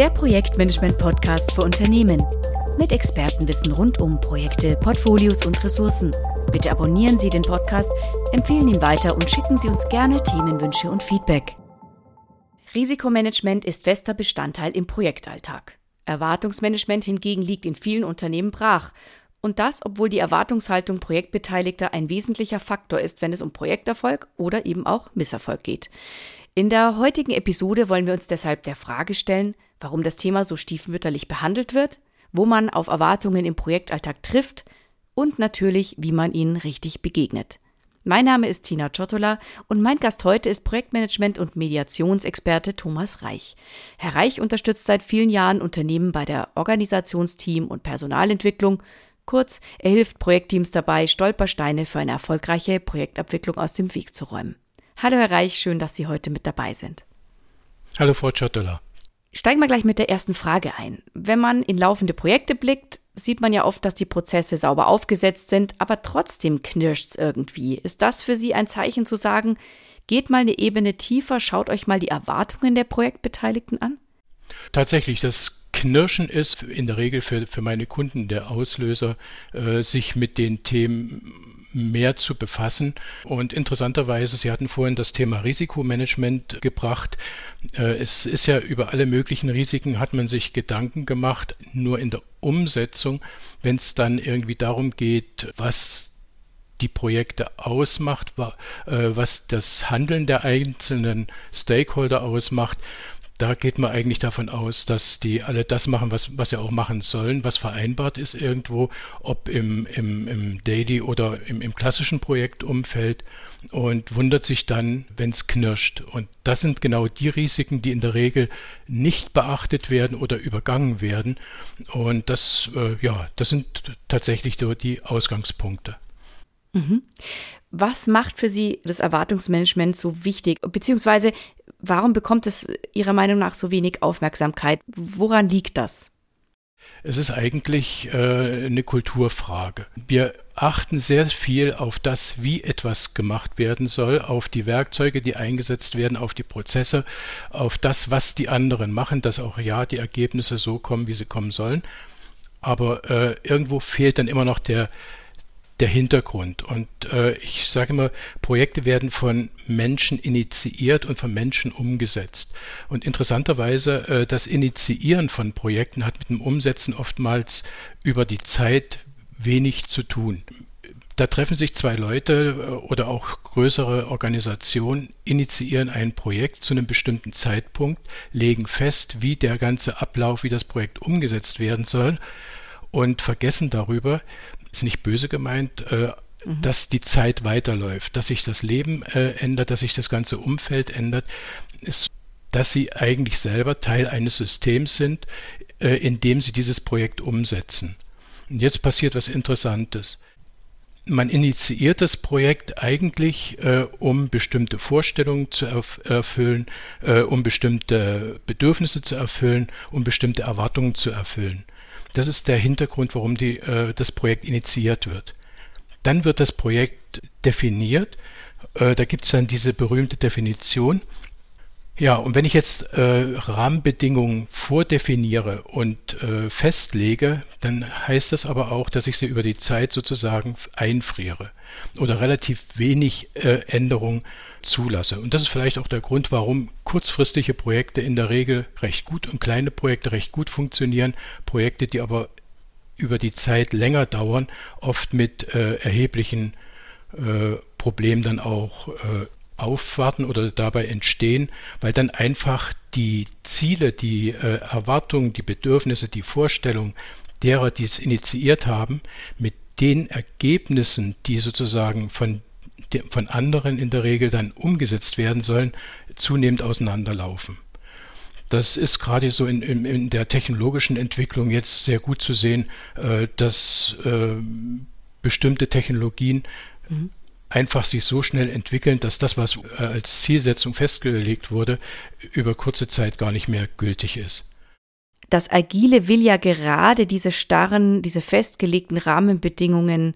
Der Projektmanagement-Podcast für Unternehmen. Mit Expertenwissen rund um Projekte, Portfolios und Ressourcen. Bitte abonnieren Sie den Podcast, empfehlen ihn weiter und schicken Sie uns gerne Themenwünsche und Feedback. Risikomanagement ist fester Bestandteil im Projektalltag. Erwartungsmanagement hingegen liegt in vielen Unternehmen brach. Und das, obwohl die Erwartungshaltung Projektbeteiligter ein wesentlicher Faktor ist, wenn es um Projekterfolg oder eben auch Misserfolg geht. In der heutigen Episode wollen wir uns deshalb der Frage stellen, warum das Thema so stiefmütterlich behandelt wird, wo man auf Erwartungen im Projektalltag trifft und natürlich, wie man ihnen richtig begegnet. Mein Name ist Tina Ciotola und mein Gast heute ist Projektmanagement- und Mediationsexperte Thomas Reich. Herr Reich unterstützt seit vielen Jahren Unternehmen bei der Organisationsteam- und Personalentwicklung. Kurz, er hilft Projektteams dabei, Stolpersteine für eine erfolgreiche Projektabwicklung aus dem Weg zu räumen. Hallo Herr Reich, schön, dass Sie heute mit dabei sind. Hallo Frau Ciotola. Steigen wir gleich mit der ersten Frage ein. Wenn man in laufende Projekte blickt, sieht man ja oft, dass die Prozesse sauber aufgesetzt sind, aber trotzdem knirscht es irgendwie. Ist das für Sie ein Zeichen zu sagen, geht mal eine Ebene tiefer, schaut euch mal die Erwartungen der Projektbeteiligten an? Tatsächlich, das Knirschen ist in der Regel für, für meine Kunden der Auslöser, äh, sich mit den Themen mehr zu befassen. Und interessanterweise, Sie hatten vorhin das Thema Risikomanagement gebracht. Äh, es ist ja über alle möglichen Risiken hat man sich Gedanken gemacht, nur in der Umsetzung, wenn es dann irgendwie darum geht, was die Projekte ausmacht, äh, was das Handeln der einzelnen Stakeholder ausmacht, da geht man eigentlich davon aus, dass die alle das machen, was, was sie auch machen sollen, was vereinbart ist irgendwo, ob im, im, im Daily oder im, im klassischen Projektumfeld und wundert sich dann, wenn es knirscht. Und das sind genau die Risiken, die in der Regel nicht beachtet werden oder übergangen werden. Und das, äh, ja, das sind tatsächlich die Ausgangspunkte. Mhm. Was macht für Sie das Erwartungsmanagement so wichtig? Beziehungsweise Warum bekommt es Ihrer Meinung nach so wenig Aufmerksamkeit? Woran liegt das? Es ist eigentlich äh, eine Kulturfrage. Wir achten sehr viel auf das, wie etwas gemacht werden soll, auf die Werkzeuge, die eingesetzt werden, auf die Prozesse, auf das, was die anderen machen, dass auch ja die Ergebnisse so kommen, wie sie kommen sollen. Aber äh, irgendwo fehlt dann immer noch der, der Hintergrund. Und äh, ich sage immer, Projekte werden von Menschen initiiert und von Menschen umgesetzt. Und interessanterweise, äh, das Initiieren von Projekten hat mit dem Umsetzen oftmals über die Zeit wenig zu tun. Da treffen sich zwei Leute äh, oder auch größere Organisationen, initiieren ein Projekt zu einem bestimmten Zeitpunkt, legen fest, wie der ganze Ablauf, wie das Projekt umgesetzt werden soll und vergessen darüber, ist nicht böse gemeint, äh, mhm. dass die Zeit weiterläuft, dass sich das Leben äh, ändert, dass sich das ganze Umfeld ändert, ist, dass sie eigentlich selber Teil eines Systems sind, äh, in dem sie dieses Projekt umsetzen. Und jetzt passiert was Interessantes. Man initiiert das Projekt eigentlich, äh, um bestimmte Vorstellungen zu erf erfüllen, äh, um bestimmte Bedürfnisse zu erfüllen, um bestimmte Erwartungen zu erfüllen. Das ist der Hintergrund, warum die, äh, das Projekt initiiert wird. Dann wird das Projekt definiert. Äh, da gibt es dann diese berühmte Definition. Ja, und wenn ich jetzt äh, Rahmenbedingungen vordefiniere und äh, festlege, dann heißt das aber auch, dass ich sie über die Zeit sozusagen einfriere oder relativ wenig äh, Änderung zulasse. Und das ist vielleicht auch der Grund, warum kurzfristige Projekte in der Regel recht gut und kleine Projekte recht gut funktionieren. Projekte, die aber über die Zeit länger dauern, oft mit äh, erheblichen äh, Problemen dann auch äh, aufwarten oder dabei entstehen, weil dann einfach die Ziele, die äh, Erwartungen, die Bedürfnisse, die Vorstellungen derer, die es initiiert haben, mit den Ergebnissen, die sozusagen von, von anderen in der Regel dann umgesetzt werden sollen, zunehmend auseinanderlaufen. Das ist gerade so in, in, in, der technologischen Entwicklung jetzt sehr gut zu sehen, äh, dass äh, bestimmte Technologien mhm einfach sich so schnell entwickeln, dass das, was äh, als Zielsetzung festgelegt wurde, über kurze Zeit gar nicht mehr gültig ist. Das Agile will ja gerade diese starren, diese festgelegten Rahmenbedingungen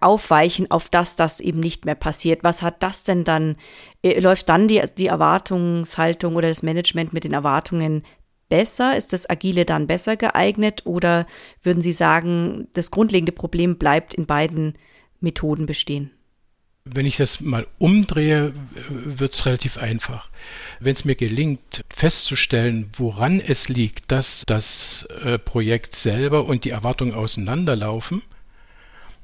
aufweichen, auf das das eben nicht mehr passiert. Was hat das denn dann, äh, läuft dann die, die Erwartungshaltung oder das Management mit den Erwartungen besser? Ist das Agile dann besser geeignet? Oder würden Sie sagen, das grundlegende Problem bleibt in beiden Methoden bestehen? Wenn ich das mal umdrehe, wird es relativ einfach. Wenn es mir gelingt, festzustellen, woran es liegt, dass das äh, Projekt selber und die Erwartungen auseinanderlaufen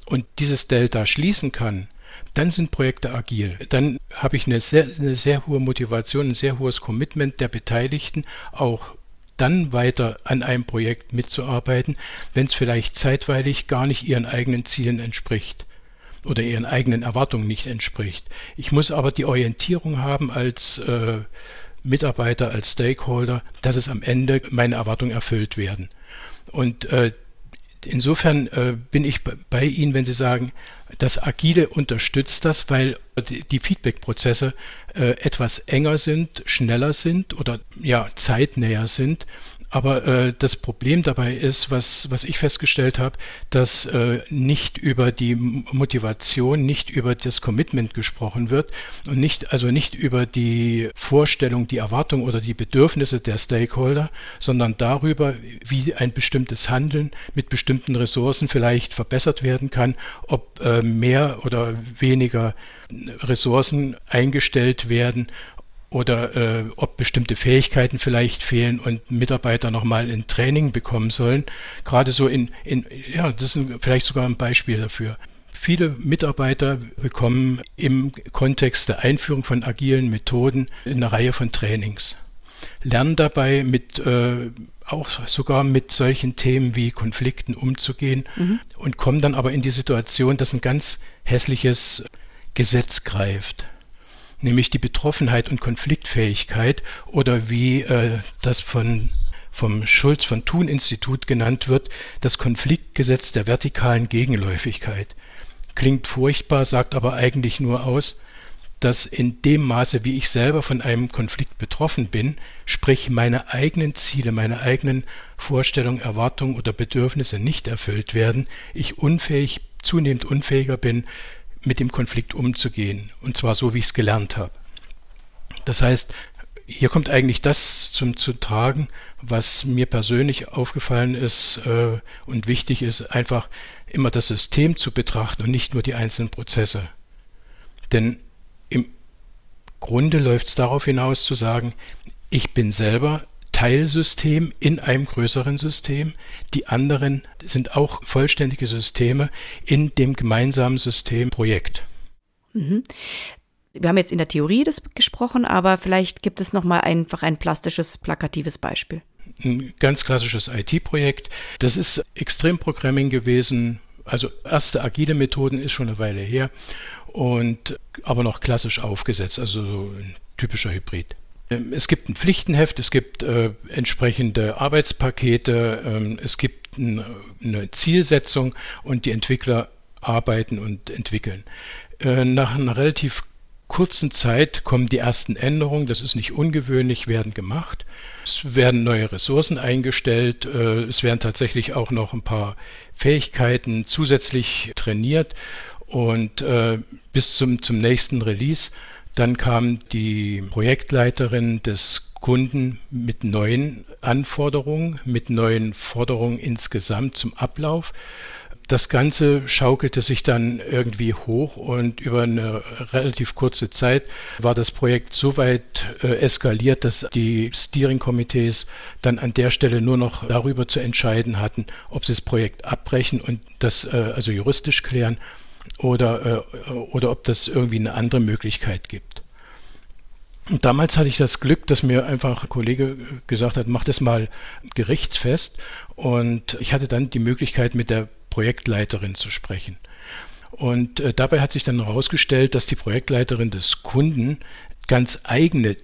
und dieses Delta schließen kann, dann sind Projekte agil. Dann habe ich eine sehr, eine sehr hohe Motivation, ein sehr hohes Commitment der Beteiligten, auch dann weiter an einem Projekt mitzuarbeiten, wenn es vielleicht zeitweilig gar nicht ihren eigenen Zielen entspricht oder ihren eigenen Erwartungen nicht entspricht. Ich muss aber die Orientierung haben als äh, Mitarbeiter, als Stakeholder, dass es am Ende meine Erwartungen erfüllt werden. Und äh, insofern äh, bin ich bei Ihnen, wenn Sie sagen, das Agile unterstützt das, weil die Feedback-Prozesse äh, etwas enger sind, schneller sind oder ja zeitnäher sind aber äh, das Problem dabei ist, was, was ich festgestellt habe, dass äh, nicht über die Motivation, nicht über das Commitment gesprochen wird und nicht, also nicht über die Vorstellung, die Erwartung oder die Bedürfnisse der Stakeholder, sondern darüber, wie ein bestimmtes Handeln mit bestimmten Ressourcen vielleicht verbessert werden kann, ob äh, mehr oder weniger Ressourcen eingestellt werden, oder äh, ob bestimmte Fähigkeiten vielleicht fehlen und Mitarbeiter nochmal ein Training bekommen sollen. Gerade so in, in ja, das ist vielleicht sogar ein Beispiel dafür. Viele Mitarbeiter bekommen im Kontext der Einführung von agilen Methoden eine Reihe von Trainings. Lernen dabei mit äh, auch sogar mit solchen Themen wie Konflikten umzugehen mhm. und kommen dann aber in die Situation, dass ein ganz hässliches Gesetz greift nämlich die Betroffenheit und Konfliktfähigkeit oder wie äh, das von vom Schulz von Thun Institut genannt wird, das Konfliktgesetz der vertikalen Gegenläufigkeit. Klingt furchtbar, sagt aber eigentlich nur aus, dass in dem Maße, wie ich selber von einem Konflikt betroffen bin, sprich meine eigenen Ziele, meine eigenen Vorstellungen, Erwartungen oder Bedürfnisse nicht erfüllt werden, ich unfähig, zunehmend unfähiger bin, mit dem Konflikt umzugehen. Und zwar so, wie ich es gelernt habe. Das heißt, hier kommt eigentlich das zum, zu tragen, was mir persönlich aufgefallen ist äh, und wichtig ist, einfach immer das System zu betrachten und nicht nur die einzelnen Prozesse. Denn im Grunde läuft es darauf hinaus zu sagen, ich bin selber Teilsystem in einem größeren System. Die anderen sind auch vollständige Systeme in dem gemeinsamen Systemprojekt. Mhm. Wir haben jetzt in der Theorie das gesprochen, aber vielleicht gibt es noch mal einfach ein plastisches, plakatives Beispiel. Ein ganz klassisches IT-Projekt. Das ist Extremprogramming gewesen. Also erste agile Methoden ist schon eine Weile her und aber noch klassisch aufgesetzt, also so ein typischer Hybrid. Ähm, es gibt ein Pflichtenheft, es gibt äh, entsprechende Arbeitspakete, ähm, es gibt ein, eine Zielsetzung und die Entwickler arbeiten und entwickeln. Äh, nach einer relativ kurzen Zeit kommen die ersten Änderungen, das ist nicht ungewöhnlich, werden gemacht. Es werden neue Ressourcen eingestellt, äh, es werden tatsächlich auch noch ein paar Fähigkeiten zusätzlich trainiert und äh, bis zum, zum nächsten Release dann kam die Projektleiterin des Kunden mit neuen Anforderungen, mit neuen Forderungen insgesamt zum Ablauf. Das Ganze schaukelte sich dann irgendwie hoch und über eine relativ kurze Zeit war das Projekt so weit äh, eskaliert, dass die Steering-Komitees dann an der Stelle nur noch darüber zu entscheiden hatten, ob sie das Projekt abbrechen und das äh, also juristisch klären oder, äh, oder ob das irgendwie eine andere Möglichkeit gibt. Und damals hatte ich das Glück, dass mir einfach ein Kollege gesagt hat, mach das mal gerichtsfest. Und ich hatte dann die Möglichkeit, mit der Projektleiterin zu sprechen. Und äh, dabei hat sich dann herausgestellt, dass die Projektleiterin des Kunden ganz eigene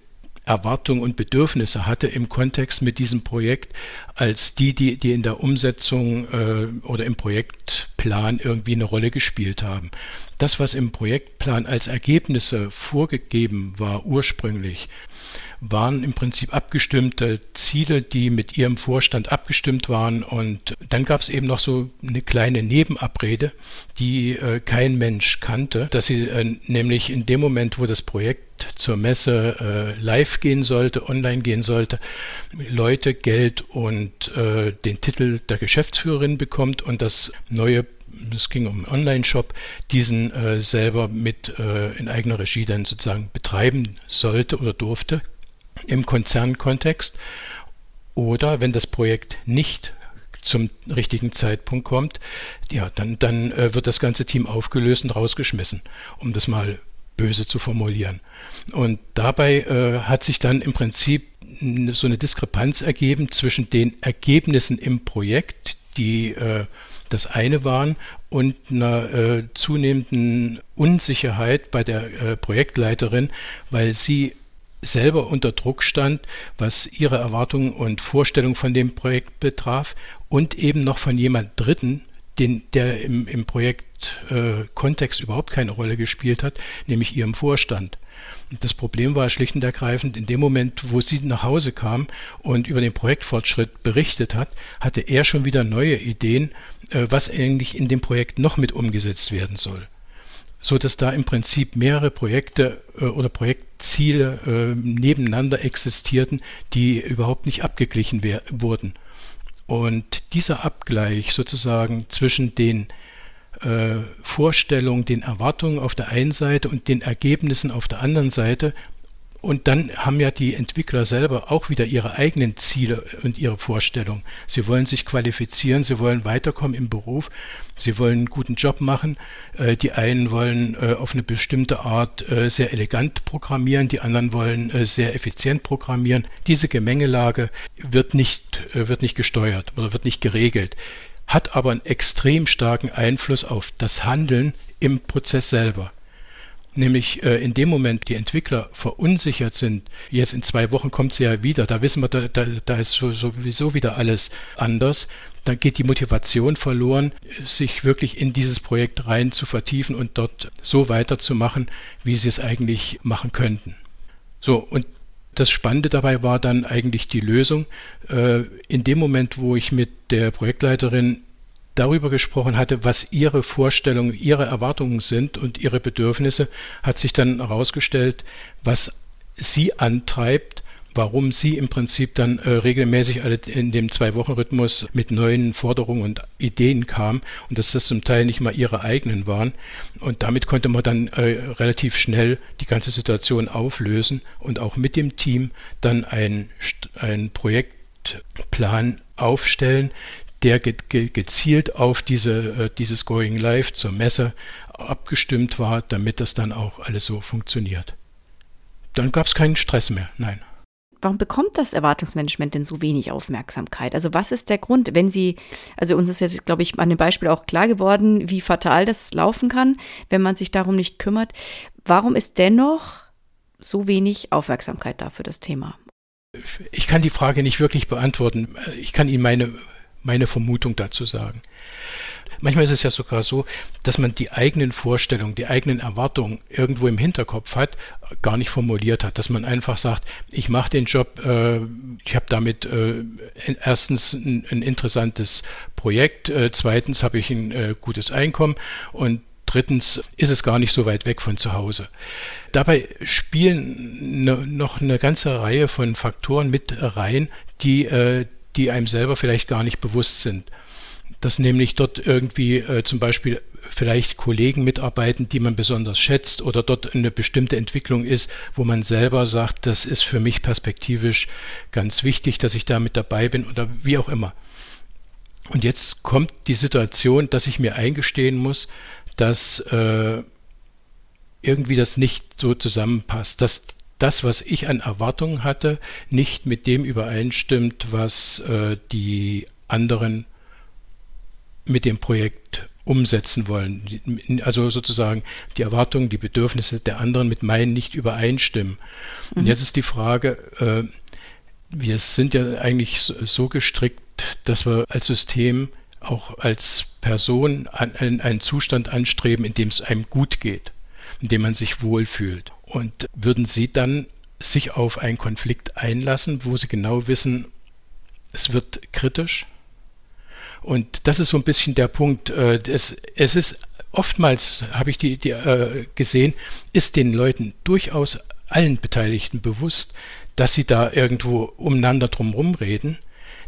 Erwartungen und Bedürfnisse hatte im Kontext mit diesem Projekt, als die, die, die in der Umsetzung äh, oder im Projektplan irgendwie eine Rolle gespielt haben. Das, was im Projektplan als Ergebnisse vorgegeben war ursprünglich, waren im Prinzip abgestimmte Ziele, die mit ihrem Vorstand abgestimmt waren. Und dann gab es eben noch so eine kleine Nebenabrede, die äh, kein Mensch kannte, dass sie äh, nämlich in dem Moment, wo das Projekt zur Messe äh, live gehen sollte, online gehen sollte, Leute, Geld und äh, den Titel der Geschäftsführerin bekommt und das neue es ging um einen Online-Shop, diesen äh, selber mit äh, in eigener Regie dann sozusagen betreiben sollte oder durfte im Konzernkontext. Oder wenn das Projekt nicht zum richtigen Zeitpunkt kommt, ja, dann, dann äh, wird das ganze Team aufgelöst und rausgeschmissen, um das mal böse zu formulieren. Und dabei äh, hat sich dann im Prinzip so eine Diskrepanz ergeben zwischen den Ergebnissen im Projekt, die äh, das eine waren, und einer äh, zunehmenden Unsicherheit bei der äh, Projektleiterin, weil sie selber unter Druck stand, was ihre Erwartungen und Vorstellungen von dem Projekt betraf und eben noch von jemand Dritten, den, der im, im Projektkontext äh, überhaupt keine Rolle gespielt hat, nämlich ihrem Vorstand. Das Problem war schlicht und ergreifend, in dem Moment, wo sie nach Hause kam und über den Projektfortschritt berichtet hat, hatte er schon wieder neue Ideen, äh, was eigentlich in dem Projekt noch mit umgesetzt werden soll. So dass da im Prinzip mehrere Projekte äh, oder Projektziele äh, nebeneinander existierten, die überhaupt nicht abgeglichen wurden. Und dieser Abgleich sozusagen zwischen den äh, Vorstellungen, den Erwartungen auf der einen Seite und den Ergebnissen auf der anderen Seite. Und dann haben ja die Entwickler selber auch wieder ihre eigenen Ziele und ihre Vorstellungen. Sie wollen sich qualifizieren, sie wollen weiterkommen im Beruf, sie wollen einen guten Job machen. Äh, die einen wollen äh, auf eine bestimmte Art sehr elegant programmieren, die anderen wollen sehr effizient programmieren. Diese Gemengelage wird nicht, wird nicht gesteuert oder wird nicht geregelt hat aber einen extrem starken Einfluss auf das Handeln im Prozess selber. Nämlich äh, in dem Moment, die Entwickler verunsichert sind, jetzt in zwei Wochen kommt sie ja wieder, da wissen wir, da, da, da ist sowieso wieder alles anders, dann geht die Motivation verloren, sich wirklich in dieses Projekt rein zu vertiefen und dort so weiterzumachen, wie sie es eigentlich machen könnten. So, und das Spannende dabei war dann eigentlich die Lösung. Äh, in dem Moment, wo ich mit der Projektleiterin darüber gesprochen hatte, was ihre Vorstellungen, ihre Erwartungen sind und ihre Bedürfnisse, hat sich dann herausgestellt, was sie antreibt, warum sie im Prinzip dann äh, regelmäßig in dem Zwei-Wochen-Rhythmus mit neuen Forderungen und Ideen kam und dass das zum Teil nicht mal ihre eigenen waren. Und damit konnte man dann äh, relativ schnell die ganze Situation auflösen und auch mit dem Team dann ein, ein Projektplan aufstellen, der ge ge gezielt auf diese, äh, dieses Going Live zur Messe abgestimmt war, damit das dann auch alles so funktioniert. Dann gab es keinen Stress mehr, nein warum bekommt das Erwartungsmanagement denn so wenig Aufmerksamkeit? Also was ist der Grund, wenn Sie, also uns ist jetzt, glaube ich, an dem Beispiel auch klar geworden, wie fatal das laufen kann, wenn man sich darum nicht kümmert. Warum ist dennoch so wenig Aufmerksamkeit da für das Thema? Ich kann die Frage nicht wirklich beantworten. Ich kann Ihnen meine, meine Vermutung dazu sagen. Manchmal ist es ja sogar so, dass man die eigenen Vorstellungen, die eigenen Erwartungen irgendwo im Hinterkopf hat, gar nicht formuliert hat, dass man einfach sagt, ich mache den Job, äh, ich habe damit äh, erstens ein, ein, interessantes Projekt, äh, zweitens habe ich ein äh, gutes Einkommen und drittens ist es gar nicht so weit weg von zu Hause. Dabei spielen ne, noch eine ganze Reihe von Faktoren mit rein, die, äh, die einem selber vielleicht gar nicht bewusst sind dass nämlich dort irgendwie äh, zum Beispiel vielleicht Kollegen mitarbeiten, die man besonders schätzt oder dort eine bestimmte Entwicklung ist, wo man selber sagt, das ist für mich perspektivisch ganz wichtig, dass ich da mit dabei bin oder wie auch immer. Und jetzt kommt die Situation, dass ich mir eingestehen muss, dass äh, irgendwie das nicht so zusammenpasst, dass das, was ich an Erwartungen hatte, nicht mit dem übereinstimmt, was äh, die anderen mit dem Projekt umsetzen wollen. Also sozusagen die Erwartungen, die Bedürfnisse der anderen mit meinen nicht übereinstimmen. Mhm. Und jetzt ist die Frage, äh, wir sind ja eigentlich so, gestrickt, dass wir als System auch als Person an einen Zustand anstreben, in dem es einem gut geht, in dem man sich wohlfühlt. Und würden Sie dann sich auf einen Konflikt einlassen, wo sie genau wissen, es wird kritisch. Und das ist so ein bisschen der Punkt. Äh, es, es ist oftmals, habe ich die, die äh, gesehen, ist den Leuten durchaus allen Beteiligten bewusst, dass sie da irgendwo umeinander drumherum reden,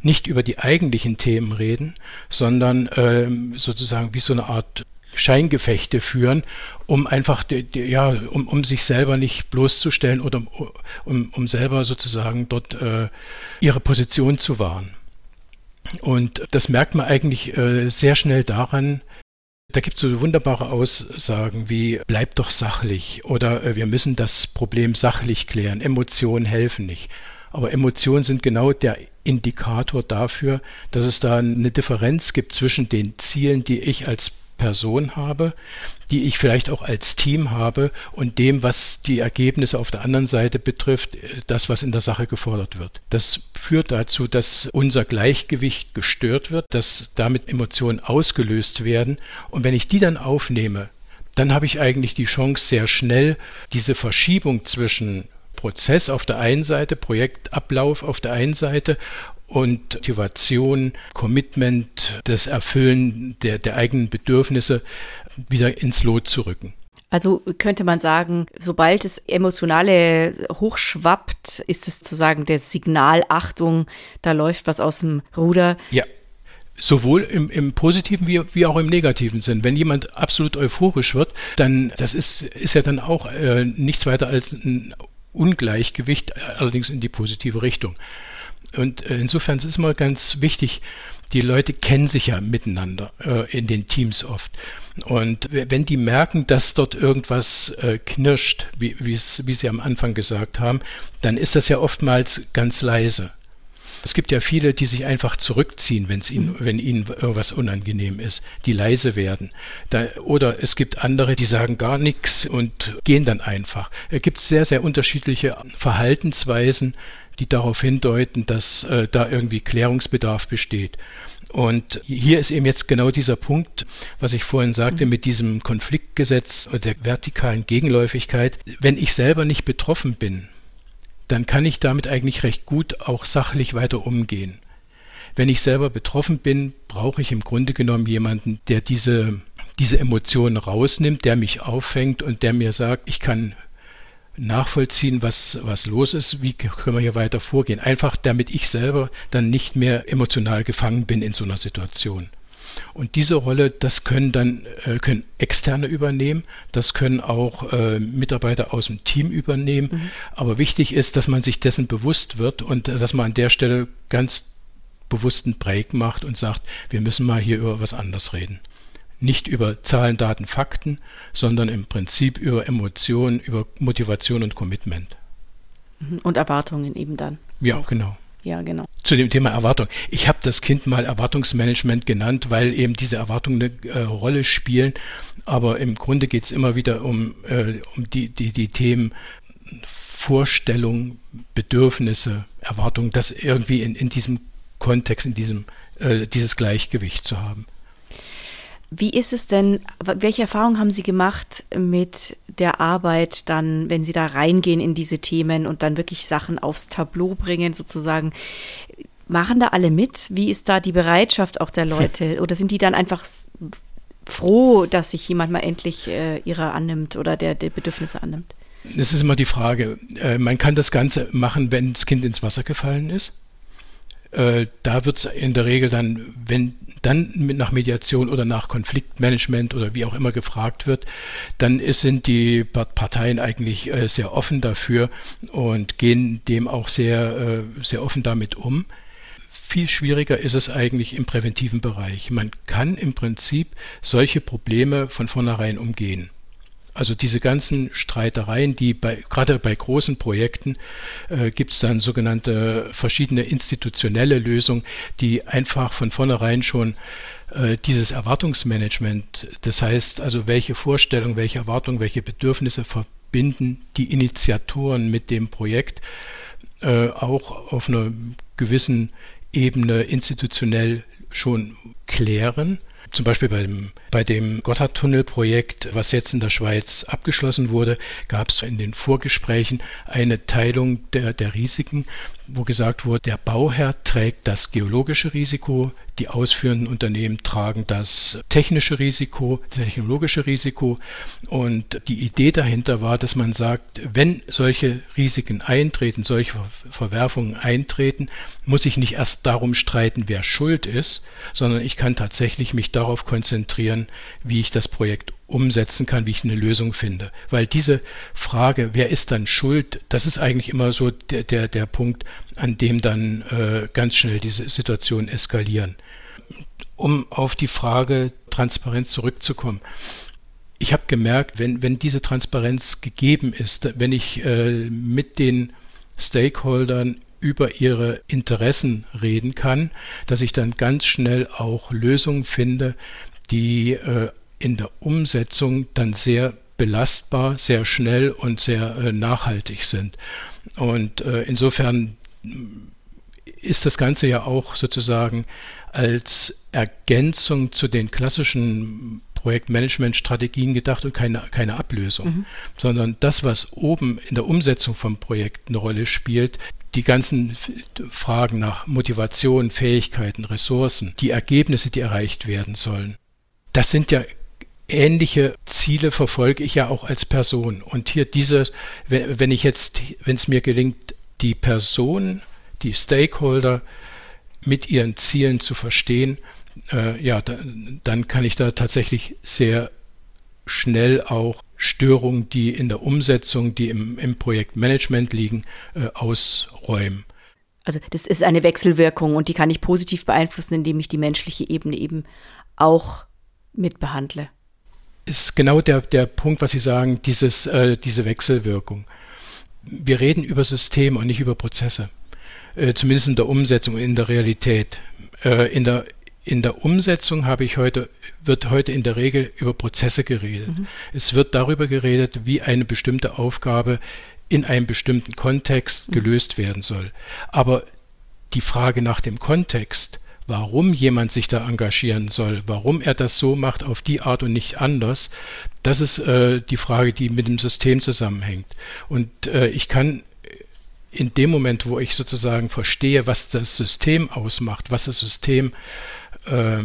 nicht über die eigentlichen Themen reden, sondern ähm, sozusagen wie so eine Art Scheingefechte führen, um einfach ja, um, um sich selber nicht bloßzustellen oder um, um selber sozusagen dort äh, ihre Position zu wahren. Und das merkt man eigentlich äh, sehr schnell daran, da gibt es so wunderbare Aussagen wie bleib doch sachlich oder äh, wir müssen das Problem sachlich klären. Emotionen helfen nicht. Aber Emotionen sind genau der Indikator dafür, dass es da eine Differenz gibt zwischen den Zielen, die ich als Person habe, die ich vielleicht auch als Team habe und dem, was die Ergebnisse auf der anderen Seite betrifft, das, was in der Sache gefordert wird. Das führt dazu, dass unser Gleichgewicht gestört wird, dass damit Emotionen ausgelöst werden. Und wenn ich die dann aufnehme, dann habe ich eigentlich die Chance, sehr schnell diese Verschiebung zwischen Prozess auf der einen Seite, Projektablauf auf der einen Seite und Motivation, Commitment, das Erfüllen der, der eigenen Bedürfnisse wieder ins Lot zu rücken. Also könnte man sagen, sobald es emotionale hochschwappt, ist es sozusagen der Signal, Achtung, da läuft was aus dem Ruder. Ja. Sowohl im, im positiven wie, wie, auch im negativen Sinn. Wenn jemand absolut euphorisch wird, dann das ist, ist ja dann auch äh, nichts weiter als ein Ungleichgewicht, allerdings in die positive Richtung. Und äh, insofern ist es immer ganz wichtig, die Leute kennen sich ja miteinander äh, in den Teams oft. Und wenn die merken, dass dort irgendwas äh, knirscht, wie, wie Sie am Anfang gesagt haben, dann ist das ja oftmals ganz leise. Es gibt ja viele, die sich einfach zurückziehen, wenn's ihnen, mhm. wenn ihnen irgendwas unangenehm ist, die leise werden. Da, oder es gibt andere, die sagen gar nichts und gehen dann einfach. Es gibt sehr, sehr unterschiedliche Verhaltensweisen, die darauf hindeuten, dass äh, da irgendwie Klärungsbedarf besteht. Und hier ist eben jetzt genau dieser Punkt, was ich vorhin sagte, mit diesem Konfliktgesetz der vertikalen Gegenläufigkeit. Wenn ich selber nicht betroffen bin, dann kann ich damit eigentlich recht gut auch sachlich weiter umgehen. Wenn ich selber betroffen bin, brauche ich im Grunde genommen jemanden, der diese, diese Emotionen rausnimmt, der mich auffängt und der mir sagt, ich kann nachvollziehen, was, was los ist, wie können wir hier weiter vorgehen. Einfach damit ich selber dann nicht mehr emotional gefangen bin in so einer Situation. Und diese Rolle, das können dann äh, können Externe übernehmen, das können auch äh, Mitarbeiter aus dem Team übernehmen. Mhm. Aber wichtig ist, dass man sich dessen bewusst wird und äh, dass man an der Stelle ganz bewussten Break macht und sagt, wir müssen mal hier über was anderes reden nicht über Zahlen, Daten, Fakten, sondern im Prinzip über Emotionen, über Motivation und Commitment. Mhm. Und Erwartungen eben dann. Ja, auch. genau. Ja, genau. Zu dem Thema Erwartung. Ich habe das Kind mal Erwartungsmanagement genannt, weil eben diese Erwartungen eine äh, Rolle spielen. Aber im Grunde geht es immer wieder um, äh, um die, die, die Themen Vorstellung, Bedürfnisse, Erwartungen, das irgendwie in, in diesem Kontext, in diesem, äh, dieses Gleichgewicht zu haben. Wie ist es denn, welche Erfahrungen haben Sie gemacht mit der Arbeit dann, wenn Sie da reingehen in diese Themen und dann wirklich Sachen aufs Tableau bringen, sozusagen? Machen da alle mit? Wie ist da die Bereitschaft auch der Leute? Oder sind die dann einfach froh, dass sich jemand mal endlich äh, ihrer annimmt oder der, der Bedürfnisse annimmt? Es ist immer die Frage, äh, man kann das Ganze machen, wenn das Kind ins Wasser gefallen ist. Äh, da wird es in der Regel dann, wenn dann nach Mediation oder nach Konfliktmanagement oder wie auch immer gefragt wird, dann ist, sind die Parteien eigentlich äh, sehr offen dafür und gehen dem auch sehr, äh, sehr offen damit um. Viel schwieriger ist es eigentlich im präventiven Bereich. Man kann im Prinzip solche Probleme von vornherein umgehen. Also diese ganzen Streitereien, die bei, gerade bei großen Projekten äh, gibt es dann sogenannte verschiedene institutionelle Lösungen, die einfach von vornherein schon äh, dieses Erwartungsmanagement, das heißt also welche Vorstellungen, welche Erwartungen, welche Bedürfnisse verbinden die Initiatoren mit dem Projekt, äh, auch auf einer gewissen Ebene institutionell schon klären Zum Beispiel beim, bei dem Gotthardtunnelprojekt, was jetzt in der Schweiz abgeschlossen wurde, gab es in den Vorgesprächen eine Teilung der, der Risiken, wo gesagt wurde, der Bauherr trägt das geologische Risiko, die ausführenden Unternehmen tragen das technische Risiko, technologische Risiko. Und die Idee dahinter war, dass man sagt, wenn solche Risiken eintreten, solche Verwerfungen eintreten, muss ich nicht erst darum streiten, wer schuld ist, sondern ich kann tatsächlich mich darauf konzentrieren, wie ich das Projekt umsetzen kann, wie ich eine Lösung finde. Weil diese Frage, wer ist dann schuld, das ist eigentlich immer so der, der, der Punkt, an dem dann äh, ganz schnell diese Situationen eskalieren. Um auf die Frage Transparenz zurückzukommen. Ich habe gemerkt, wenn, wenn diese Transparenz gegeben ist, wenn ich äh, mit den Stakeholdern über ihre Interessen reden kann, dass ich dann ganz schnell auch Lösungen finde, die äh, in der Umsetzung dann sehr belastbar, sehr schnell und sehr äh, nachhaltig sind. Und äh, insofern ist das Ganze ja auch sozusagen als Ergänzung zu den klassischen Projektmanagement-Strategien gedacht und keine, keine Ablösung, mhm. sondern das, was oben in der Umsetzung vom Projekt eine Rolle spielt, die ganzen Fragen nach Motivation, Fähigkeiten, Ressourcen, die Ergebnisse, die erreicht werden sollen, das sind ja ähnliche Ziele verfolge ich ja auch als Person. Und hier diese, wenn ich jetzt, wenn es mir gelingt, die Person, die Stakeholder mit ihren Zielen zu verstehen, äh, ja, da, dann kann ich da tatsächlich sehr schnell auch Störungen, die in der Umsetzung, die im, im Projektmanagement liegen, äh, ausräumen. Also das ist eine Wechselwirkung und die kann ich positiv beeinflussen, indem ich die menschliche Ebene eben auch mitbehandle. Ist genau der, der Punkt, was Sie sagen, dieses, äh, diese Wechselwirkung. Wir reden über Systeme und nicht über Prozesse. Äh, zumindest in der Umsetzung, in der Realität. Äh, in der in der Umsetzung habe ich heute, wird heute in der Regel über Prozesse geredet. Mhm. Es wird darüber geredet, wie eine bestimmte Aufgabe in einem bestimmten Kontext mhm. gelöst werden soll. Aber die Frage nach dem Kontext, warum jemand sich da engagieren soll, warum er das so macht auf die Art und nicht anders, das ist äh, die Frage, die mit dem System zusammenhängt. Und äh, ich kann in dem Moment, wo ich sozusagen verstehe, was das System ausmacht, was das System äh,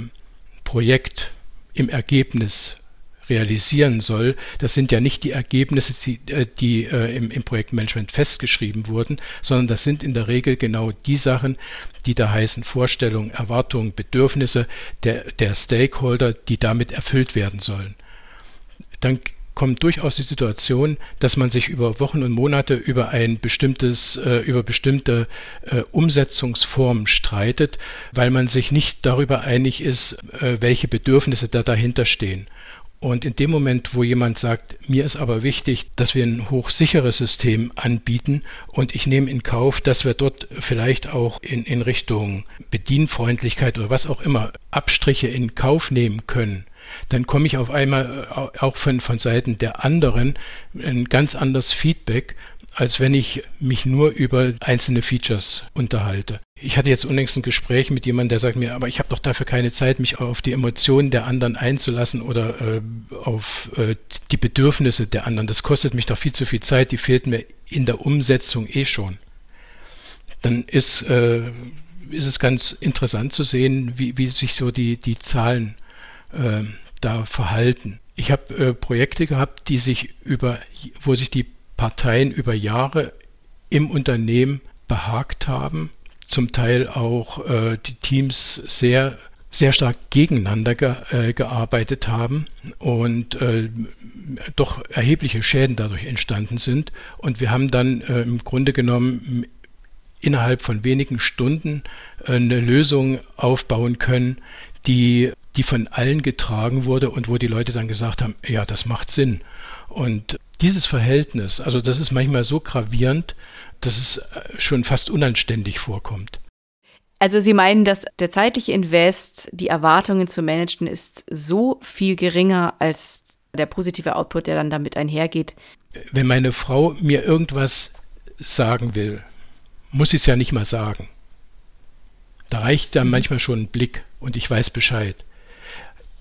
Projekt im Ergebnis realisieren soll, das sind ja nicht die Ergebnisse, die, äh, die äh, im, im, Projektmanagement festgeschrieben wurden, sondern das sind in der Regel genau die Sachen, die da heißen Vorstellungen, Erwartungen, Bedürfnisse der, der Stakeholder, die damit erfüllt werden sollen. Dann kommt durchaus die Situation, dass man sich über Wochen und Monate über ein bestimmtes, äh, über bestimmte äh, Umsetzungsformen streitet, weil man sich nicht darüber einig ist, äh, welche Bedürfnisse da dahinter stehen. Und in dem Moment, wo jemand sagt, mir ist aber wichtig, dass wir ein hochsicheres System anbieten und ich nehme in Kauf, dass wir dort vielleicht auch in, in Richtung Bedienfreundlichkeit oder was auch immer Abstriche in Kauf nehmen können, dann komme ich auf einmal äh, auch von, von Seiten der anderen ein ganz anderes Feedback, als wenn ich mich nur über einzelne Features unterhalte. Ich hatte jetzt unlängst ein Gespräch mit jemandem, der sagt mir, aber ich habe doch dafür keine Zeit, mich auf die Emotionen der anderen einzulassen oder äh, auf äh, die Bedürfnisse der anderen. Das kostet mich doch viel zu viel Zeit, die fehlt mir in der Umsetzung eh schon. Dann ist, äh, ist es ganz interessant zu sehen, wie, wie sich so die, die Zahlen äh, da verhalten. Ich habe äh, Projekte gehabt, die sich über, wo sich die Parteien über Jahre im Unternehmen behagt haben, zum Teil auch äh, die Teams sehr sehr stark gegeneinander ge, äh, gearbeitet haben und äh, doch erhebliche Schäden dadurch entstanden sind. Und wir haben dann äh, im Grunde genommen innerhalb von wenigen Stunden äh, eine Lösung aufbauen können, die die von allen getragen wurde und wo die Leute dann gesagt haben, ja, das macht Sinn. Und dieses Verhältnis, also das ist manchmal so gravierend, dass es äh, schon fast unanständig vorkommt. Also Sie meinen, dass der zeitliche Invest, die Erwartungen zu managen, ist so viel geringer als der positive Output, der dann damit einhergeht? Wenn meine Frau mir irgendwas sagen will, muss sie es ja nicht mal sagen. Da reicht dann mhm. manchmal schon ein Blick und ich weiß Bescheid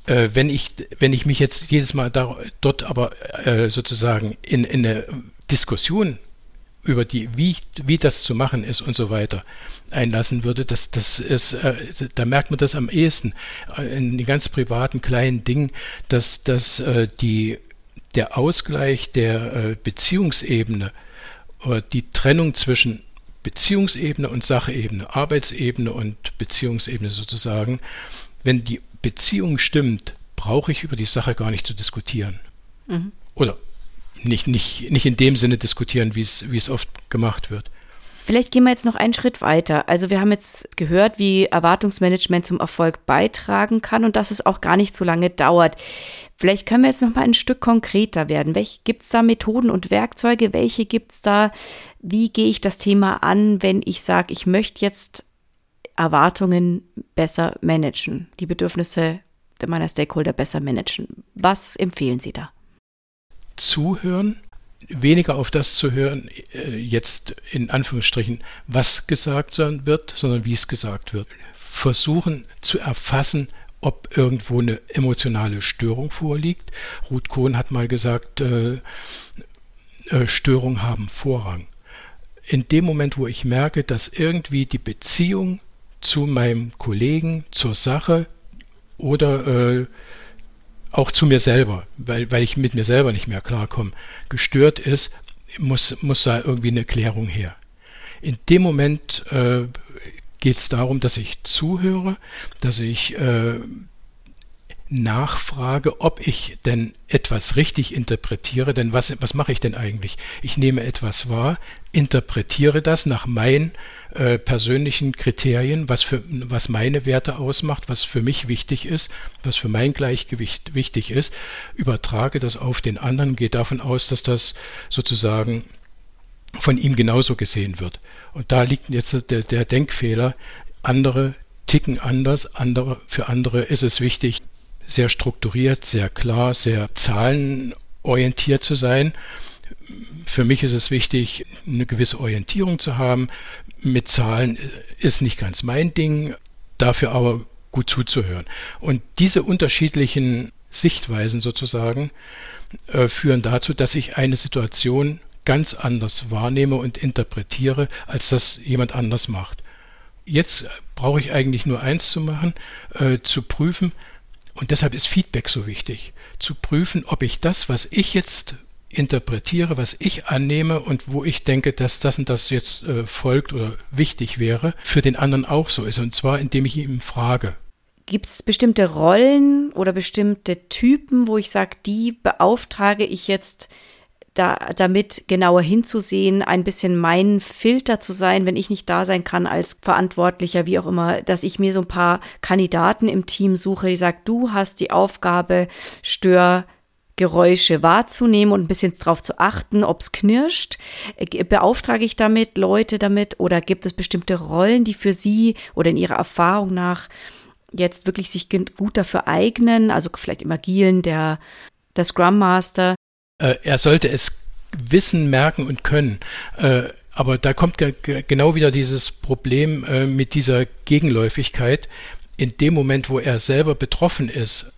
Äh, wenn, ich, wenn ich mich jetzt jedes Mal da, dort aber äh, sozusagen in, in eine Diskussion über die, wie, wie das zu machen ist und so weiter einlassen würde, das, das ist, äh, da merkt man das am ehesten äh, in den ganz privaten kleinen Dingen, dass, dass äh, die, der Ausgleich der äh, Beziehungsebene die Trennung zwischen Beziehungsebene und Sachebene, Arbeitsebene und Beziehungsebene sozusagen, wenn die Beziehung stimmt, brauche ich über die Sache gar nicht zu diskutieren. Mhm. Oder nicht, nicht, nicht in dem Sinne diskutieren, wie es, wie es oft gemacht wird. Vielleicht gehen wir jetzt noch einen Schritt weiter. Also wir haben jetzt gehört, wie Erwartungsmanagement zum Erfolg beitragen kann und dass es auch gar nicht so lange dauert. Vielleicht können wir jetzt noch mal ein Stück konkreter werden. Gibt es da Methoden und Werkzeuge? Welche gibt es da? Wie gehe ich das Thema an, wenn ich sage, ich möchte jetzt Erwartungen besser managen, die Bedürfnisse meiner Stakeholder besser managen? Was empfehlen Sie da? zuhören, weniger auf das zu hören, äh, jetzt in Anführungsstrichen, was gesagt wird, sondern wie es gesagt wird. Versuchen zu erfassen, ob irgendwo eine emotionale Störung vorliegt. Ruth Kohn hat mal gesagt, äh, äh, Störungen haben Vorrang. In dem Moment, wo ich merke, dass irgendwie die Beziehung zu meinem Kollegen, zur Sache oder äh, auch zu mir selber, weil, weil ich mit mir selber nicht mehr klarkomme, gestört ist, muss, muss da irgendwie eine Klärung her. In dem Moment äh, geht es darum, dass ich zuhöre, dass ich äh, nachfrage, ob ich denn etwas richtig interpretiere. Denn was, was mache ich denn eigentlich? Ich nehme etwas wahr, interpretiere das nach meinen äh, persönlichen Kriterien, was, für, was meine Werte ausmacht, was für mich wichtig ist, was für mein Gleichgewicht wichtig ist, übertrage das auf den anderen, gehe davon aus, dass das sozusagen von ihm genauso gesehen wird. Und da liegt jetzt der, der Denkfehler. Andere ticken anders, andere, für andere ist es wichtig, sehr strukturiert, sehr klar, sehr zahlenorientiert zu sein. Für mich ist es wichtig, eine gewisse Orientierung zu haben. Mit Zahlen ist nicht ganz mein Ding, dafür aber gut zuzuhören. Und diese unterschiedlichen Sichtweisen sozusagen äh, führen dazu, dass ich eine Situation ganz anders wahrnehme und interpretiere, als das jemand anders macht. Jetzt brauche ich eigentlich nur eins zu machen, äh, zu prüfen, und deshalb ist Feedback so wichtig, zu prüfen, ob ich das, was ich jetzt interpretiere, was ich annehme und wo ich denke, dass das und das jetzt äh, folgt oder wichtig wäre, für den anderen auch so ist. Und zwar, indem ich ihn frage. Gibt es bestimmte Rollen oder bestimmte Typen, wo ich sage, die beauftrage ich jetzt da, damit genauer hinzusehen, ein bisschen mein Filter zu sein, wenn ich nicht da sein kann als Verantwortlicher, wie auch immer, dass ich mir so ein paar Kandidaten im Team suche, die sagt, du hast die Aufgabe, Störgeräusche wahrzunehmen und ein bisschen darauf zu achten, ob es knirscht. Beauftrage ich damit Leute damit oder gibt es bestimmte Rollen, die für Sie oder in Ihrer Erfahrung nach jetzt wirklich sich gut dafür eignen? Also vielleicht im Agilen der, der Scrum Master, äh, er sollte es wissen, merken und können. Äh, aber da kommt genau wieder dieses Problem äh, mit dieser Gegenläufigkeit. In dem Moment, wo er selber betroffen ist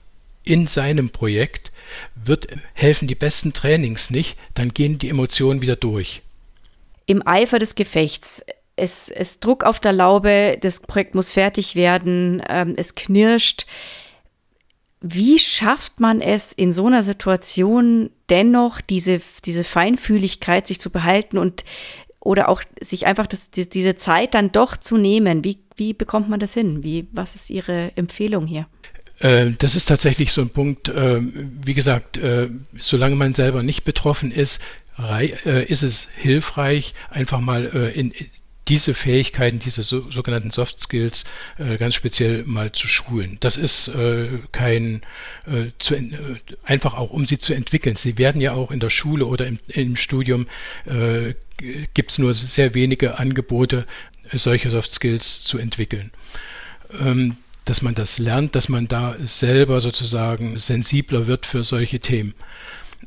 in seinem Projekt, wird helfen die besten Trainings nicht, dann gehen die Emotionen wieder durch. Im Eifer des Gefechts es ist Druck auf der Laube, das Projekt muss fertig werden, ähm, es knirscht. Wie schafft man es in so einer Situation dennoch diese, diese Feinfühligkeit sich zu behalten und oder auch sich einfach das, die, diese Zeit dann doch zu nehmen? Wie, wie bekommt man das hin? Wie, was ist Ihre Empfehlung hier? Äh, das ist tatsächlich so ein Punkt, äh, wie gesagt, äh, solange man selber nicht betroffen ist, ist es hilfreich, einfach mal in, diese Fähigkeiten, diese so, sogenannten Soft Skills äh, ganz speziell mal zu schulen. Das ist äh, kein äh, zu, äh, einfach auch, um sie zu entwickeln. Sie werden ja auch in der Schule oder im, im Studium äh, gibt es nur sehr wenige Angebote, solche Soft Skills zu entwickeln. Ähm, dass man das lernt, dass man da selber sozusagen sensibler wird für solche Themen.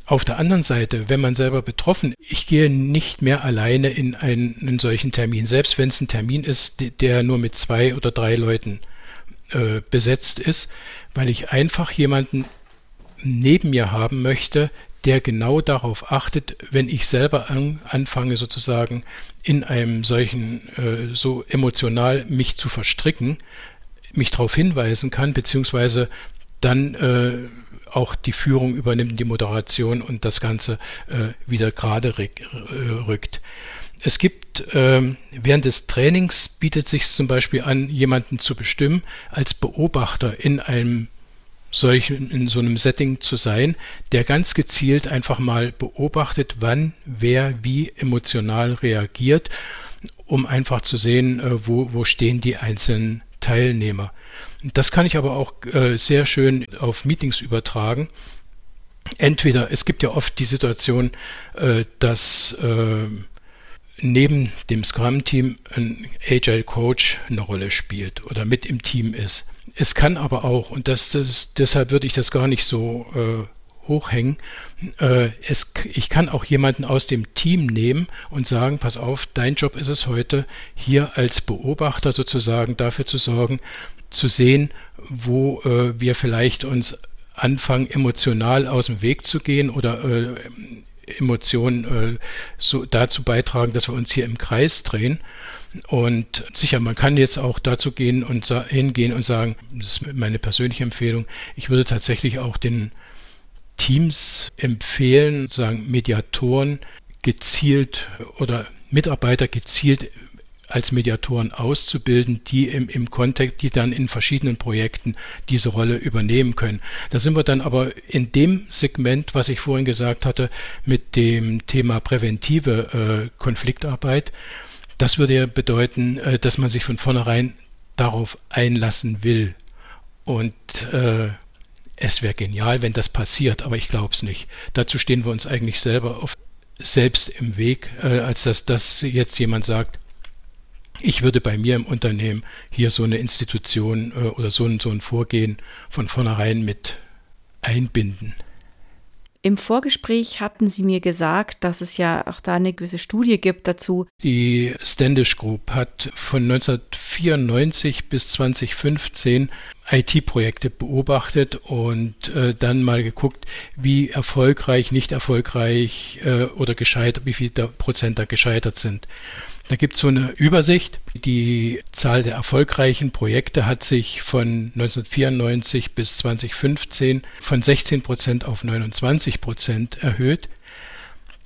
Auf der anderen Seite, wenn man selber betroffen, ich gehe nicht mehr alleine in einen, einen solchen Termin, selbst wenn es ein Termin ist, der nur mit zwei oder drei Leuten äh, besetzt ist, weil ich einfach jemanden neben mir haben möchte, der genau darauf achtet, wenn ich selber an, anfange sozusagen in einem solchen äh, so emotional mich zu verstricken, mich darauf hinweisen kann, beziehungsweise dann äh, auch die Führung übernimmt, die Moderation und das Ganze äh, wieder gerade rückt. Es gibt ähm, während des Trainings bietet sich zum Beispiel an, jemanden zu bestimmen, als Beobachter in einem solchen, in so einem Setting zu sein, der ganz gezielt einfach mal beobachtet, wann wer wie emotional reagiert, um einfach zu sehen, äh, wo, wo stehen die einzelnen Teilnehmer. Das kann ich aber auch äh, sehr schön auf Meetings übertragen. Entweder, es gibt ja oft die Situation, äh, dass äh, neben dem Scrum-Team ein Agile Coach eine Rolle spielt oder mit im Team ist. Es kann aber auch, und das, das deshalb würde ich das gar nicht so äh, hochhängen, äh, es, ich kann auch jemanden aus dem Team nehmen und sagen, pass auf, dein Job ist es heute, hier als Beobachter sozusagen dafür zu sorgen, zu sehen, wo äh, wir vielleicht uns anfangen, emotional aus dem Weg zu gehen oder äh, Emotionen äh, so dazu beitragen, dass wir uns hier im Kreis drehen. Und sicher, man kann jetzt auch dazu gehen und hingehen und sagen, das ist meine persönliche Empfehlung, ich würde tatsächlich auch den Teams empfehlen, sagen Mediatoren gezielt oder Mitarbeiter gezielt als Mediatoren auszubilden, die im, im Kontext, die dann in verschiedenen Projekten diese Rolle übernehmen können. Da sind wir dann aber in dem Segment, was ich vorhin gesagt hatte, mit dem Thema präventive äh, Konfliktarbeit. Das würde ja bedeuten, äh, dass man sich von vornherein darauf einlassen will. Und äh, es wäre genial, wenn das passiert, aber ich glaube es nicht. Dazu stehen wir uns eigentlich selber auf, selbst im Weg, äh, als dass das jetzt jemand sagt, ich würde bei mir im Unternehmen hier so eine Institution äh, oder so ein, so ein Vorgehen von vornherein mit einbinden. Im Vorgespräch hatten Sie mir gesagt, dass es ja auch da eine gewisse Studie gibt dazu. Die Standish Group hat von 1994 bis 2015 IT-Projekte beobachtet und äh, dann mal geguckt, wie erfolgreich, nicht erfolgreich äh, oder gescheitert, wie viel Prozent da gescheitert sind. Da gibt es so eine Übersicht. Die Zahl der erfolgreichen Projekte hat sich von 1994 bis 2015 von 16 Prozent auf 29 Prozent erhöht.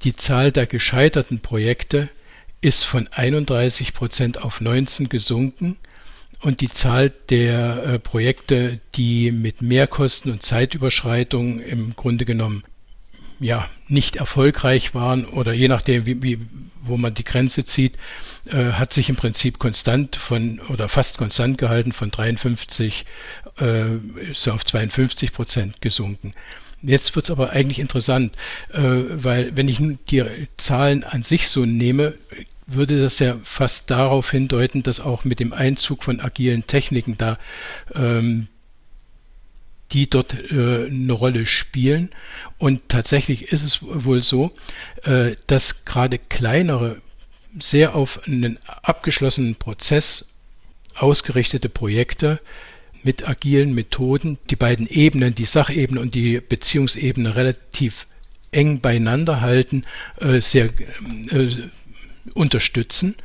Die Zahl der gescheiterten Projekte ist von 31 Prozent auf 19 gesunken und die Zahl der äh, Projekte, die mit Mehrkosten und Zeitüberschreitungen im Grunde genommen ja nicht erfolgreich waren oder je nachdem, wie, wie, wo man die Grenze zieht, äh, hat sich im Prinzip konstant von oder fast konstant gehalten von 53 äh, so auf 52 Prozent gesunken. Jetzt wird es aber eigentlich interessant, äh, weil wenn ich die Zahlen an sich so nehme, würde das ja fast darauf hindeuten, dass auch mit dem Einzug von agilen Techniken da ähm, die dort äh, eine Rolle spielen. Und tatsächlich ist es wohl so, äh, dass gerade kleinere, sehr auf einen abgeschlossenen Prozess ausgerichtete Projekte mit agilen Methoden die beiden Ebenen, die Sachebene und die Beziehungsebene relativ eng beieinander halten, äh, sehr äh, unterstützen.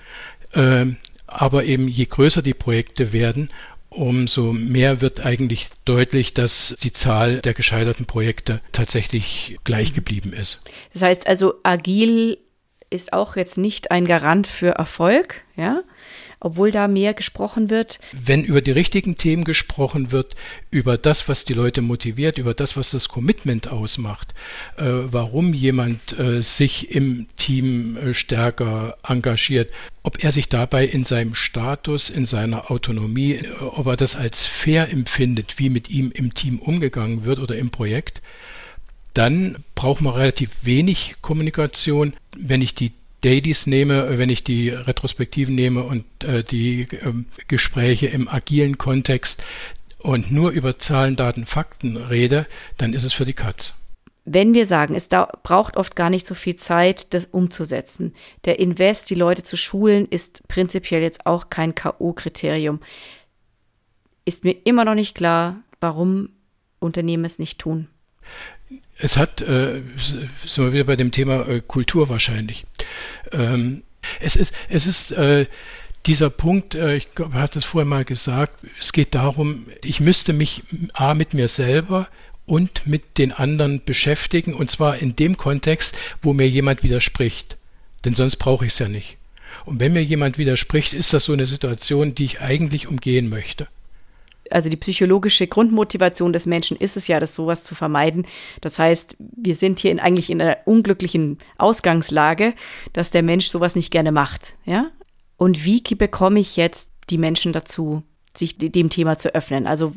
Äh, aber eben je größer die Projekte werden, umso mehr wird eigentlich deutlich, dass die Zahl der gescheiterten Projekte tatsächlich gleich geblieben ist. Das heißt also, agil ist auch jetzt nicht ein Garant für Erfolg, ja? Obwohl da mehr gesprochen wird. Wenn über die richtigen Themen gesprochen wird, über das, was die Leute motiviert, über das, was das Commitment ausmacht, äh, warum jemand äh, sich im Team äh, stärker engagiert, ob er sich dabei in seinem Status, in seiner Autonomie, äh, ob er das als fair empfindet, wie mit ihm im Team umgegangen wird oder im Projekt, dann braucht man relativ wenig Kommunikation. Wenn ich die Dailies nehme, wenn ich die Retrospektiven nehme und äh, die äh, Gespräche im agilen Kontext und nur über Zahlen, Daten, Fakten rede, dann ist es für die Katz. Wenn wir sagen, es braucht oft gar nicht so viel Zeit, das umzusetzen. Der Invest, die Leute zu schulen, ist prinzipiell jetzt auch kein K.O.-Kriterium. ist mir immer noch nicht klar, warum Unternehmen es nicht tun. Es hat, äh, sind wir wieder bei dem Thema äh, Kultur wahrscheinlich. Ähm, es ist, es ist äh, dieser Punkt, äh, ich hatte es vorher mal gesagt, es geht darum, ich müsste mich A mit mir selber und mit den anderen beschäftigen, und zwar in dem Kontext, wo mir jemand widerspricht. Denn sonst brauche ich es ja nicht. Und wenn mir jemand widerspricht, ist das so eine Situation, die ich eigentlich umgehen möchte also die psychologische Grundmotivation des Menschen ist es ja, das sowas zu vermeiden. Das heißt, wir sind hier in, eigentlich in einer unglücklichen Ausgangslage, dass der Mensch sowas nicht gerne macht, ja? Und wie bekomme ich jetzt die Menschen dazu, sich dem Thema zu öffnen? Also,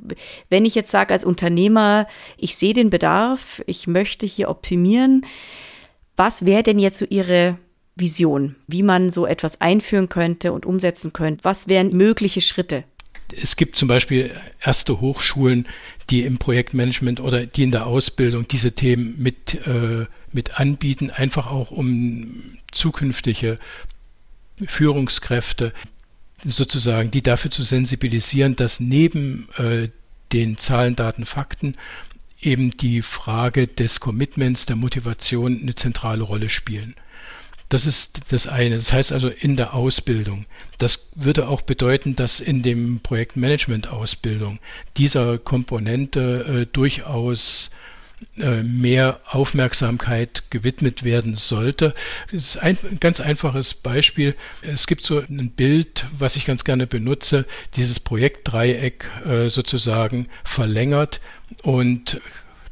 wenn ich jetzt sage als Unternehmer, ich sehe den Bedarf, ich möchte hier optimieren, was wäre denn jetzt so Ihre Vision, wie man so etwas einführen könnte und umsetzen könnte? Was wären mögliche Schritte? Es gibt zum Beispiel erste Hochschulen, die im Projektmanagement oder die in der Ausbildung diese Themen mit, äh, mit anbieten, einfach auch um zukünftige Führungskräfte sozusagen, die dafür zu sensibilisieren, dass neben äh, den Zahlen, Daten, Fakten eben die Frage des Commitments, der Motivation eine zentrale Rolle spielen. Das ist das eine. Das heißt also in der Ausbildung. Das würde auch bedeuten, dass in dem Projektmanagement-Ausbildung dieser Komponente äh, durchaus äh, mehr Aufmerksamkeit gewidmet werden sollte. Das ist ein ganz einfaches Beispiel. Es gibt so ein Bild, was ich ganz gerne benutze, dieses Projektdreieck äh, sozusagen verlängert und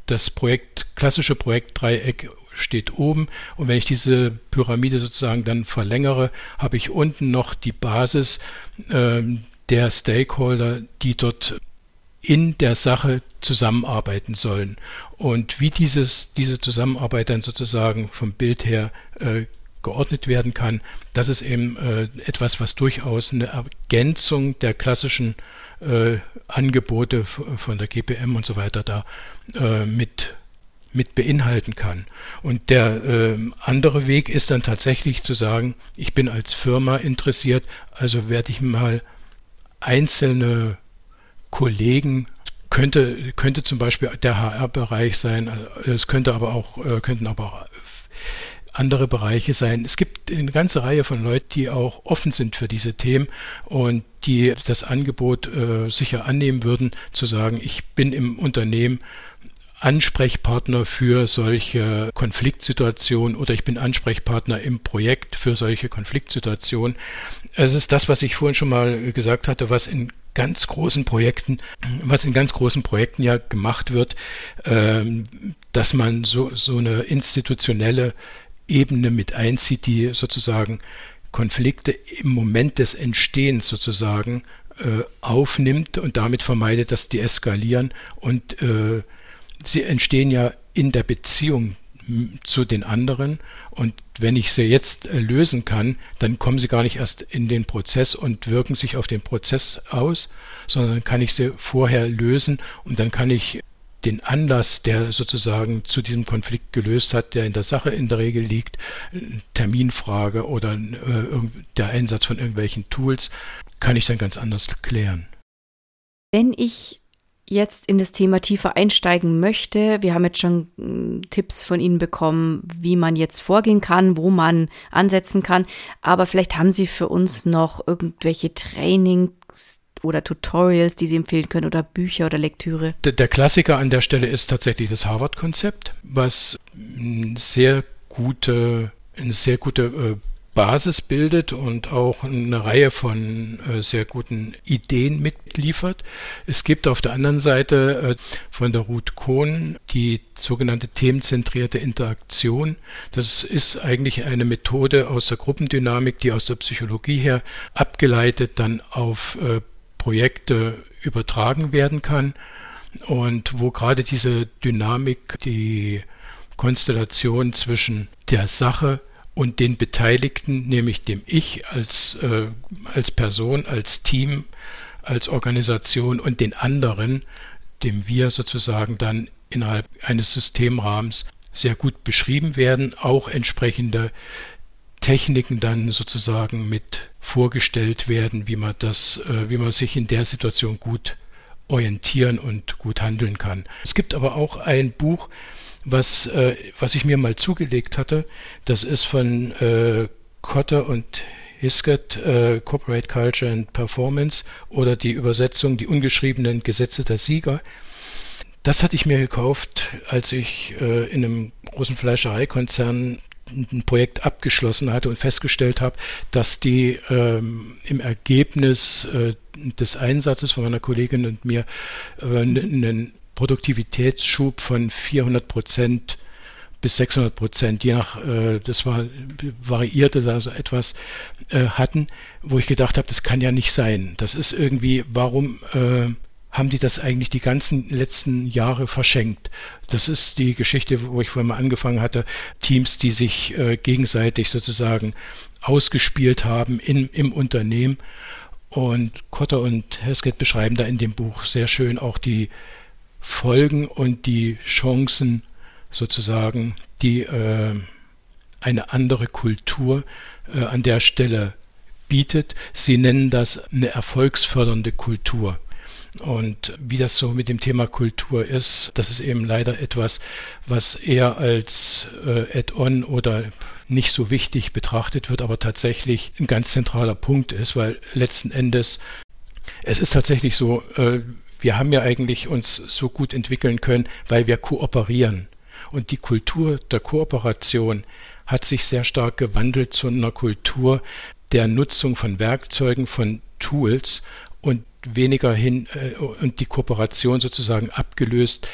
das Projekt, klassische Projektdreieck steht oben und wenn ich diese Pyramide sozusagen dann verlängere, habe ich unten noch die Basis äh, der Stakeholder, die dort in der Sache zusammenarbeiten sollen. Und wie dieses, diese Zusammenarbeit dann sozusagen vom Bild her äh, geordnet werden kann, das ist eben äh, etwas, was durchaus eine Ergänzung der klassischen äh, Angebote von der GPM und so weiter da äh, mit mit beinhalten kann. Und der äh, andere Weg ist dann tatsächlich zu sagen, ich bin als Firma interessiert, also werde ich mal einzelne Kollegen könnte, könnte zum Beispiel der HR-Bereich sein, äh, es könnte aber auch, äh, könnten aber auch andere Bereiche sein. Es gibt eine ganze Reihe von Leuten, die auch offen sind für diese Themen und die das Angebot äh, sicher annehmen würden, zu sagen, ich bin im Unternehmen Ansprechpartner für solche Konfliktsituationen oder ich bin Ansprechpartner im Projekt für solche Konfliktsituationen. Es ist das, was ich vorhin schon mal gesagt hatte, was in ganz großen Projekten, was in ganz großen Projekten ja gemacht wird, ähm, dass man so, so eine institutionelle Ebene mit einzieht, die sozusagen Konflikte im Moment des Entstehens sozusagen äh, aufnimmt und damit vermeidet, dass die eskalieren und äh, sie entstehen ja in der Beziehung zu den anderen und wenn ich sie jetzt äh, lösen kann, dann kommen sie gar nicht erst in den Prozess und wirken sich auf den Prozess aus, sondern kann ich sie vorher lösen und dann kann ich den Anlass, der sozusagen zu diesem Konflikt gelöst hat, der in der Sache in der Regel liegt, Terminfrage oder äh, der Einsatz von irgendwelchen Tools, kann ich dann ganz anders klären. Wenn ich jetzt in das Thema tiefer einsteigen möchte, wir haben jetzt schon hm, Tipps von Ihnen bekommen, wie man jetzt vorgehen kann, wo man ansetzen kann, aber vielleicht haben Sie für uns noch irgendwelche Trainings oder Tutorials, die Sie empfehlen können oder Bücher oder Lektüre? Der, der Klassiker an der Stelle ist tatsächlich das Harvard-Konzept, was sehr gute, eine sehr gute äh, Basis bildet und auch eine Reihe von äh, sehr guten Ideen mitliefert. Es gibt auf der anderen Seite äh, von der Ruth Kohn die sogenannte themenzentrierte Interaktion. Das ist eigentlich eine Methode aus der Gruppendynamik, die aus der Psychologie her abgeleitet dann auf äh, Projekte übertragen werden kann und wo gerade diese Dynamik, die Konstellation zwischen der Sache, und den Beteiligten, nämlich dem Ich als, äh, als Person, als Team, als Organisation und den anderen, dem wir sozusagen dann innerhalb eines Systemrahmens sehr gut beschrieben werden, auch entsprechende Techniken dann sozusagen mit vorgestellt werden, wie man das, äh, wie man sich in der Situation gut orientieren und gut handeln kann. Es gibt aber auch ein Buch, was, äh, was ich mir mal zugelegt hatte. Das ist von äh, Cotter und Hiskett, äh, Corporate Culture and Performance oder die Übersetzung Die ungeschriebenen Gesetze der Sieger. Das hatte ich mir gekauft, als ich äh, in einem großen Fleischereikonzern ein Projekt abgeschlossen hatte und festgestellt habe, dass die ähm, im Ergebnis äh, des Einsatzes von meiner Kollegin und mir äh, einen Produktivitätsschub von 400 Prozent bis 600 Prozent, je nach, äh, das war variierte, also etwas äh, hatten, wo ich gedacht habe, das kann ja nicht sein. Das ist irgendwie, warum äh, haben die das eigentlich die ganzen letzten Jahre verschenkt. Das ist die Geschichte, wo ich vorhin mal angefangen hatte, Teams, die sich äh, gegenseitig sozusagen ausgespielt haben in, im Unternehmen. Und Kotter und Heskett beschreiben da in dem Buch sehr schön auch die Folgen und die Chancen sozusagen, die äh, eine andere Kultur äh, an der Stelle bietet. Sie nennen das eine erfolgsfördernde Kultur. Und wie das so mit dem Thema Kultur ist, das ist eben leider etwas, was eher als äh, Add-on oder nicht so wichtig betrachtet wird, aber tatsächlich ein ganz zentraler Punkt ist, weil letzten Endes es ist tatsächlich so, äh, wir haben ja eigentlich uns so gut entwickeln können, weil wir kooperieren. Und die Kultur der Kooperation hat sich sehr stark gewandelt zu einer Kultur der Nutzung von Werkzeugen, von Tools und weniger hin äh, und die Kooperation sozusagen abgelöst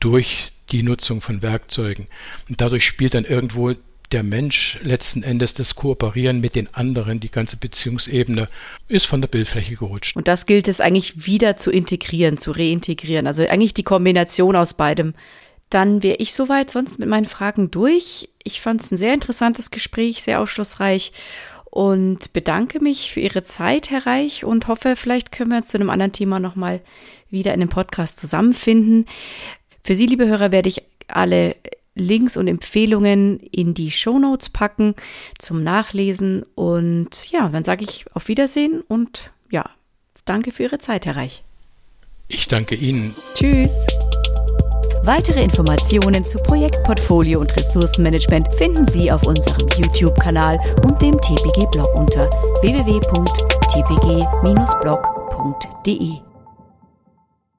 durch die Nutzung von Werkzeugen. Und dadurch spielt dann irgendwo der Mensch letzten Endes das Kooperieren mit den anderen, die ganze Beziehungsebene, ist von der Bildfläche gerutscht. Und das gilt es eigentlich wieder zu integrieren, zu reintegrieren. Also eigentlich die Kombination aus beidem. Dann wäre ich soweit sonst mit meinen Fragen durch. Ich fand es ein sehr interessantes Gespräch, sehr aufschlussreich und bedanke mich für Ihre Zeit, Herr Reich, und hoffe, vielleicht können wir uns zu einem anderen Thema nochmal wieder in dem Podcast zusammenfinden. Für Sie, liebe Hörer, werde ich alle Links und Empfehlungen in die Show Notes packen zum Nachlesen. Und ja, dann sage ich auf Wiedersehen und ja, danke für Ihre Zeit, Herr Reich. Ich danke Ihnen. Tschüss. Weitere Informationen zu Projektportfolio und Ressourcenmanagement finden Sie auf unserem YouTube-Kanal und dem TPG-Blog unter www.tpg-blog.de.